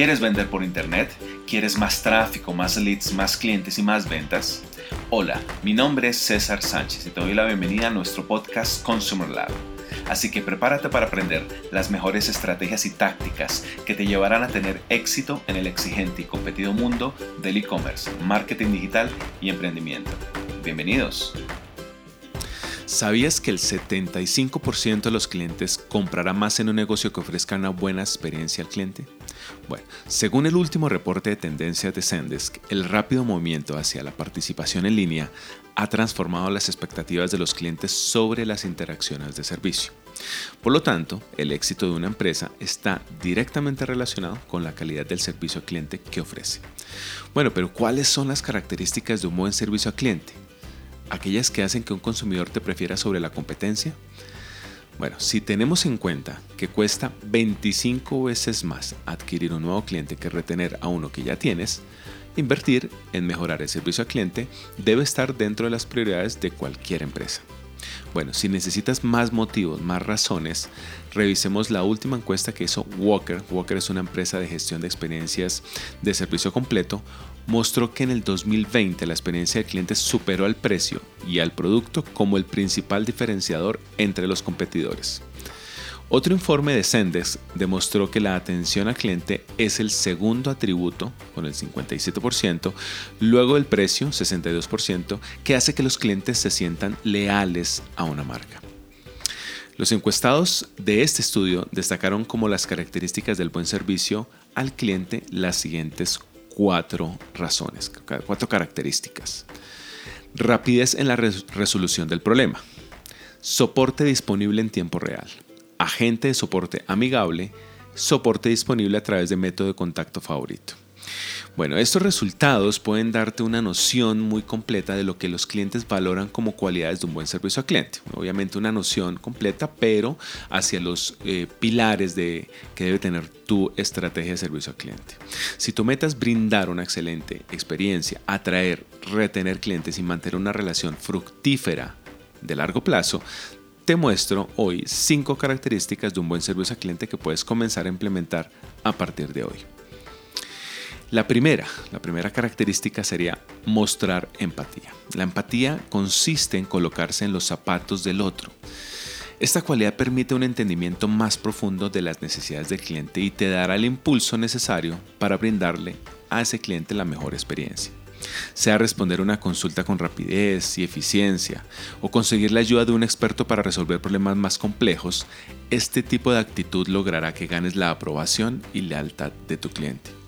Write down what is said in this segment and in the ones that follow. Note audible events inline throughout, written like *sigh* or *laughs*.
¿Quieres vender por internet? ¿Quieres más tráfico, más leads, más clientes y más ventas? Hola, mi nombre es César Sánchez y te doy la bienvenida a nuestro podcast Consumer Lab. Así que prepárate para aprender las mejores estrategias y tácticas que te llevarán a tener éxito en el exigente y competido mundo del e-commerce, marketing digital y emprendimiento. Bienvenidos. ¿Sabías que el 75% de los clientes comprará más en un negocio que ofrezca una buena experiencia al cliente? Bueno, según el último reporte de tendencias de Zendesk, el rápido movimiento hacia la participación en línea ha transformado las expectativas de los clientes sobre las interacciones de servicio. Por lo tanto, el éxito de una empresa está directamente relacionado con la calidad del servicio al cliente que ofrece. Bueno, pero ¿cuáles son las características de un buen servicio al cliente? aquellas que hacen que un consumidor te prefiera sobre la competencia? Bueno, si tenemos en cuenta que cuesta 25 veces más adquirir un nuevo cliente que retener a uno que ya tienes, invertir en mejorar el servicio al cliente debe estar dentro de las prioridades de cualquier empresa. Bueno, si necesitas más motivos, más razones, revisemos la última encuesta que hizo Walker. Walker es una empresa de gestión de experiencias de servicio completo. Mostró que en el 2020 la experiencia del cliente superó al precio y al producto como el principal diferenciador entre los competidores. Otro informe de Sendex demostró que la atención al cliente es el segundo atributo, con el 57%, luego el precio, 62%, que hace que los clientes se sientan leales a una marca. Los encuestados de este estudio destacaron como las características del buen servicio al cliente las siguientes cuatro razones, cuatro características. Rapidez en la resolución del problema. Soporte disponible en tiempo real agente de soporte amigable, soporte disponible a través de método de contacto favorito. Bueno, estos resultados pueden darte una noción muy completa de lo que los clientes valoran como cualidades de un buen servicio al cliente. Obviamente una noción completa, pero hacia los eh, pilares de, que debe tener tu estrategia de servicio al cliente. Si tu meta es brindar una excelente experiencia, atraer, retener clientes y mantener una relación fructífera de largo plazo, te muestro hoy 5 características de un buen servicio al cliente que puedes comenzar a implementar a partir de hoy. La primera, la primera característica sería mostrar empatía. La empatía consiste en colocarse en los zapatos del otro. Esta cualidad permite un entendimiento más profundo de las necesidades del cliente y te dará el impulso necesario para brindarle a ese cliente la mejor experiencia sea responder una consulta con rapidez y eficiencia o conseguir la ayuda de un experto para resolver problemas más complejos, este tipo de actitud logrará que ganes la aprobación y lealtad de tu cliente.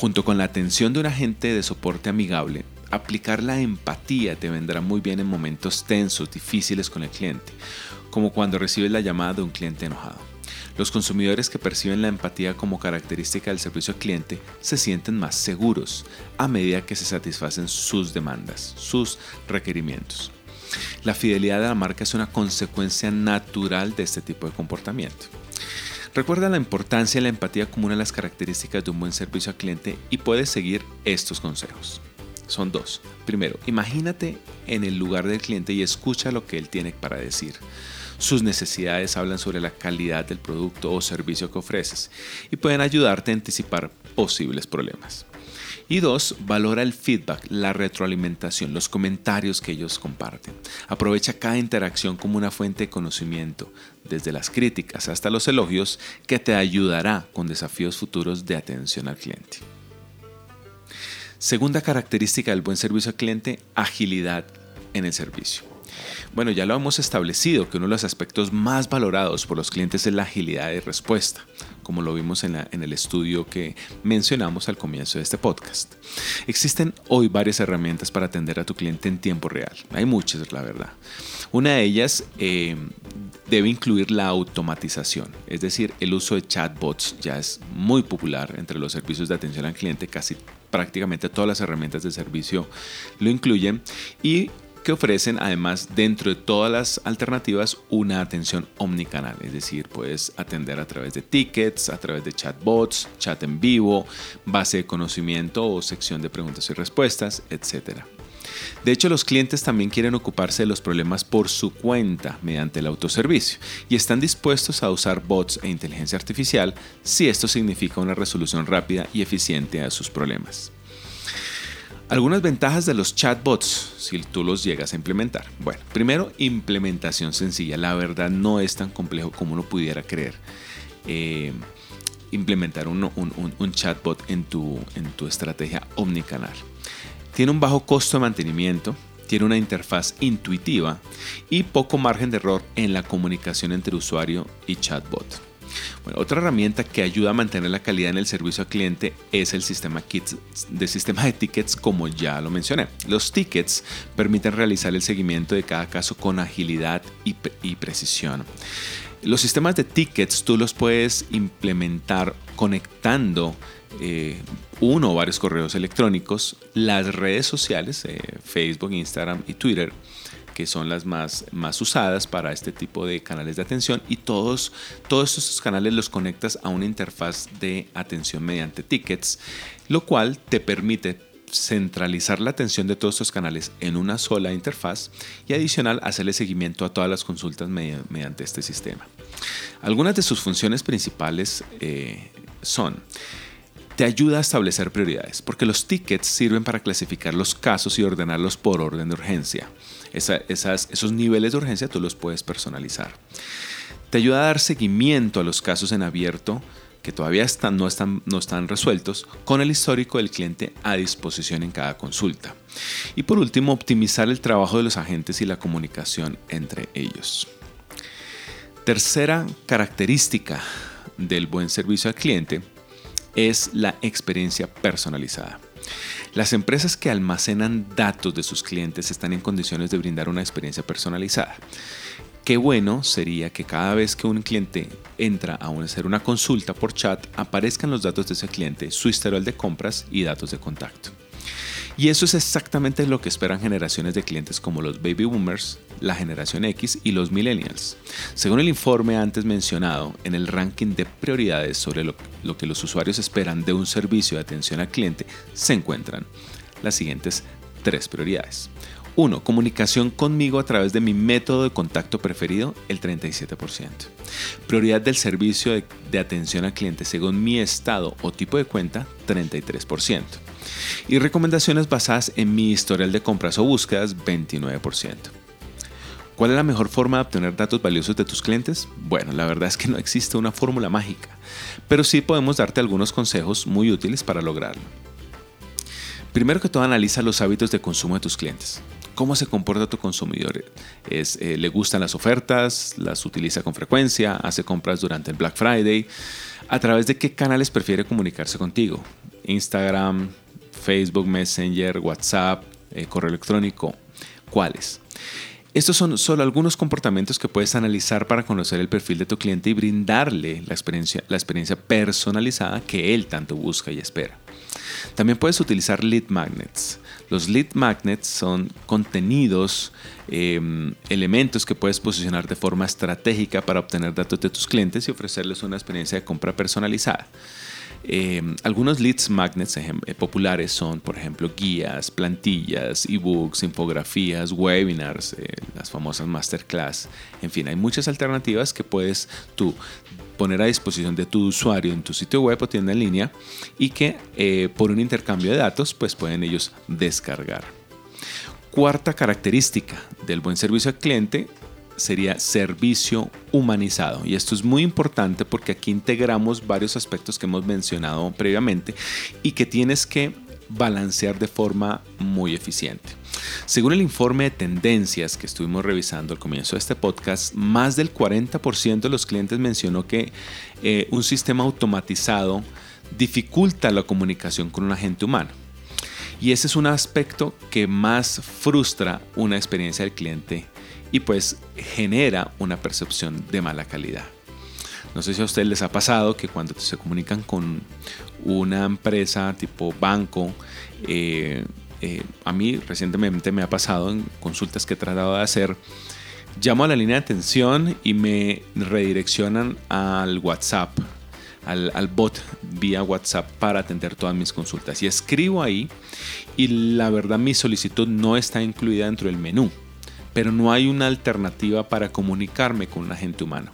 Junto con la atención de un agente de soporte amigable, aplicar la empatía te vendrá muy bien en momentos tensos, difíciles con el cliente, como cuando recibes la llamada de un cliente enojado. Los consumidores que perciben la empatía como característica del servicio al cliente se sienten más seguros a medida que se satisfacen sus demandas, sus requerimientos. La fidelidad de la marca es una consecuencia natural de este tipo de comportamiento. Recuerda la importancia de la empatía como una de las características de un buen servicio al cliente y puedes seguir estos consejos. Son dos. Primero, imagínate en el lugar del cliente y escucha lo que él tiene para decir. Sus necesidades hablan sobre la calidad del producto o servicio que ofreces y pueden ayudarte a anticipar posibles problemas. Y dos, valora el feedback, la retroalimentación, los comentarios que ellos comparten. Aprovecha cada interacción como una fuente de conocimiento, desde las críticas hasta los elogios, que te ayudará con desafíos futuros de atención al cliente. Segunda característica del buen servicio al cliente, agilidad en el servicio. Bueno, ya lo hemos establecido que uno de los aspectos más valorados por los clientes es la agilidad de respuesta, como lo vimos en, el estudio que mencionamos al comienzo de este podcast. Existen hoy varias herramientas para atender a tu cliente en tiempo real. Hay muchas, la verdad. Una de ellas eh, debe incluir la automatización, es decir, el uso de chatbots ya es muy popular entre los servicios de atención al cliente, casi prácticamente todas las herramientas de servicio lo incluyen y que ofrecen además dentro de todas las alternativas una atención omnicanal, es decir, puedes atender a través de tickets, a través de chatbots, chat en vivo, base de conocimiento o sección de preguntas y respuestas, etc. De hecho, los clientes también quieren ocuparse de los problemas por su cuenta mediante el autoservicio y están dispuestos a usar bots e inteligencia artificial si esto significa una resolución rápida y eficiente a sus problemas. Algunas ventajas de los chatbots, si tú los llegas a implementar. Bueno, primero, implementación sencilla. La verdad no es tan complejo como uno pudiera creer. Eh, implementar un, chatbot en tu, en tu estrategia omnicanal. Tiene un bajo costo de mantenimiento, tiene una interfaz intuitiva y poco margen de error en la comunicación entre usuario y chatbot. Otra herramienta que ayuda a mantener la calidad en el servicio al cliente es el sistema, de sistema de tickets, como ya lo mencioné. Los tickets permiten realizar el seguimiento de cada caso con agilidad y, y precisión. Los sistemas de tickets tú los puedes implementar conectando eh, uno o varios correos electrónicos, las redes sociales, eh, Facebook, Instagram y Twitter, que son las más, más usadas para este tipo de canales de atención y todos, todos estos canales los conectas a una interfaz de atención mediante tickets, lo cual te permite centralizar la atención de todos estos canales en una sola interfaz y adicional hacerle seguimiento a todas las consultas mediante este sistema. Algunas de sus funciones principales eh, son te ayuda a establecer prioridades, porque los tickets sirven para clasificar los casos y ordenarlos por orden de urgencia. esos niveles de urgencia tú los puedes personalizar. Te ayuda a dar seguimiento a los casos en abierto que todavía están, no, están, no están resueltos con el histórico del cliente a disposición en cada consulta. Y por último, optimizar el trabajo de los agentes y la comunicación entre ellos. Tercera característica del buen servicio al cliente es la experiencia personalizada. Las empresas que almacenan datos de sus clientes están en condiciones de brindar una experiencia personalizada. Qué bueno sería que cada vez que un cliente entra a hacer una consulta por chat aparezcan los datos de ese cliente, su historial de compras y datos de contacto. Y eso es exactamente lo que esperan generaciones de clientes como los baby boomers, la generación X y los millennials. Según el informe antes mencionado, en el ranking de prioridades sobre lo, lo que los usuarios esperan de un servicio de atención al cliente, se encuentran las siguientes tres prioridades. 1. Comunicación conmigo a través de mi método de contacto preferido, el 37%. Prioridad del servicio de, de, atención al cliente según mi estado o tipo de cuenta, 33%. Y recomendaciones basadas en mi historial de compras o búsquedas, 29%. ¿Cuál es la mejor forma de obtener datos valiosos de tus clientes? Bueno, la verdad es que no existe una fórmula mágica, pero sí podemos darte algunos consejos muy útiles para lograrlo. Primero que todo, analiza los hábitos de consumo de tus clientes. ¿Cómo se comporta tu consumidor? Es, eh, ¿Le gustan las ofertas? ¿Las utiliza con frecuencia? ¿Hace compras durante el Black Friday? ¿A través de qué canales prefiere comunicarse contigo? Instagram, Facebook Messenger, WhatsApp, eh, correo electrónico. ¿Cuáles? Estos son solo algunos comportamientos que puedes analizar para conocer el perfil de tu cliente y brindarle la experiencia, la experiencia personalizada que él tanto busca y espera. También puedes utilizar lead magnets. Los lead magnets son contenidos, em, elementos que puedes posicionar de forma estratégica para obtener datos de tus clientes y ofrecerles una experiencia de compra personalizada. Em, algunos leads magnets eh, populares son, por ejemplo, guías, plantillas, ebooks, infografías, webinars, eh, las famosas masterclass. En fin, hay muchas alternativas que puedes tú poner a disposición de tu usuario en tu sitio web o tienda en línea y que eh, por un intercambio de datos pues pueden ellos descargar. Cuarta característica del buen servicio al cliente sería servicio humanizado. Y esto es muy importante porque aquí integramos varios aspectos que hemos mencionado previamente y que tienes que balancear de forma muy eficiente. Según el informe de tendencias que estuvimos revisando al comienzo de este podcast, más del 40% de los clientes mencionó que eh, un sistema automatizado dificulta la comunicación con un agente humano. Y ese es un aspecto que más frustra una experiencia del cliente y pues genera una percepción de mala calidad. No sé si a ustedes les ha pasado que cuando se comunican con una empresa tipo banco, eh, eh, a mí recientemente me ha pasado en consultas que he tratado de hacer, llamo a la línea de atención y me redireccionan al WhatsApp al, bot vía WhatsApp para atender todas mis consultas. Y escribo ahí y la verdad mi solicitud no está incluida dentro del menú, pero no hay una alternativa para comunicarme con un agente humano.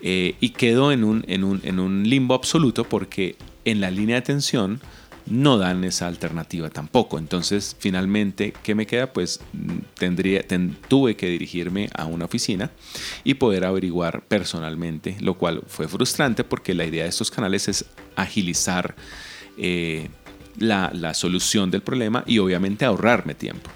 Eh, y quedo en un, en, un, en un limbo absoluto porque en la línea de atención no dan esa alternativa tampoco. Entonces, finalmente, ¿qué me queda? Pues tendría, tuve que dirigirme a una oficina y poder averiguar personalmente, lo cual fue frustrante porque la idea de estos canales es agilizar eh, la, la solución del problema y obviamente ahorrarme tiempo.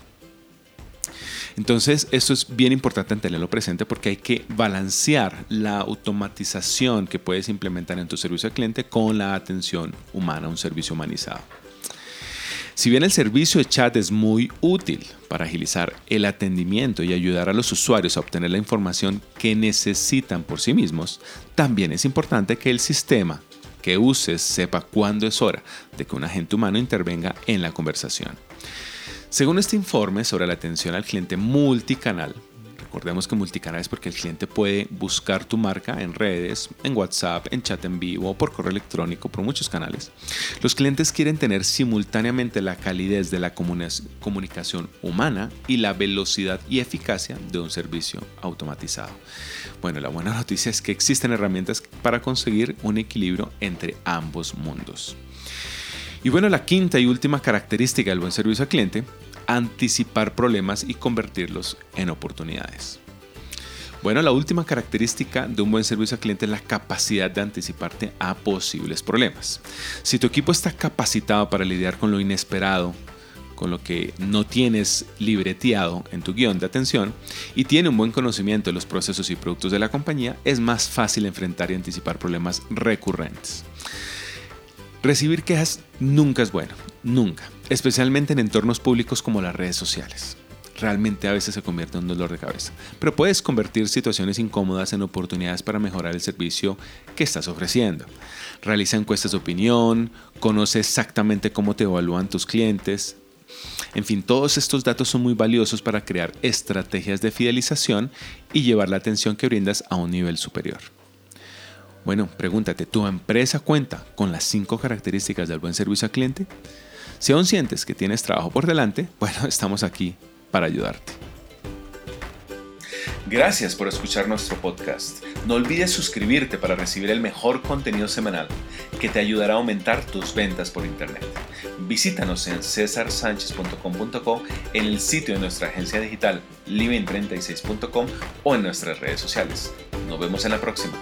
Entonces, esto es bien importante tenerlo presente porque hay que balancear la automatización que puedes implementar en tu servicio al cliente con la atención humana, un servicio humanizado. Si bien el servicio de chat es muy útil para agilizar el atendimiento y ayudar a los usuarios a obtener la información que necesitan por sí mismos, también es importante que el sistema que uses sepa cuándo es hora de que un agente humano intervenga en la conversación. Según este informe sobre la atención al cliente multicanal, recordemos que multicanal es porque el cliente puede buscar tu marca en redes, en WhatsApp, en chat en vivo, por correo electrónico, por muchos canales. Los clientes quieren tener simultáneamente la calidez de la comunicación humana y la velocidad y eficacia de un servicio automatizado. Bueno, la buena noticia es que existen herramientas para conseguir un equilibrio entre ambos mundos. Y bueno, la quinta y última característica del buen servicio al cliente anticipar problemas y convertirlos en oportunidades. Bueno, la última característica de un buen servicio al cliente es la capacidad de anticiparte a posibles problemas. Si tu equipo está capacitado para lidiar con lo inesperado, con lo que no tienes libreteado en tu guion de atención y tiene un buen conocimiento de los procesos y productos de la compañía, es más fácil enfrentar y anticipar problemas recurrentes. Recibir quejas nunca es bueno, nunca, especialmente en entornos públicos como las redes sociales. Realmente a veces se convierte en un dolor de cabeza, pero puedes convertir situaciones incómodas en oportunidades para mejorar el servicio que estás ofreciendo. Realiza encuestas de opinión, conoce exactamente cómo te evalúan tus clientes, en fin, todos estos datos son muy valiosos para crear estrategias de fidelización y llevar la atención que brindas a un nivel superior. Bueno, pregúntate, ¿tu empresa cuenta con las cinco características del buen servicio al cliente? Si aún sientes que tienes trabajo por delante, *laughs* bueno, estamos aquí para ayudarte. Gracias por escuchar nuestro podcast. No olvides suscribirte para recibir el mejor contenido semanal que te ayudará a aumentar tus ventas por Internet. Visítanos en cesarsanchez.com.co, en el sitio de nuestra agencia digital living36.com o en nuestras redes sociales. Nos vemos en la próxima.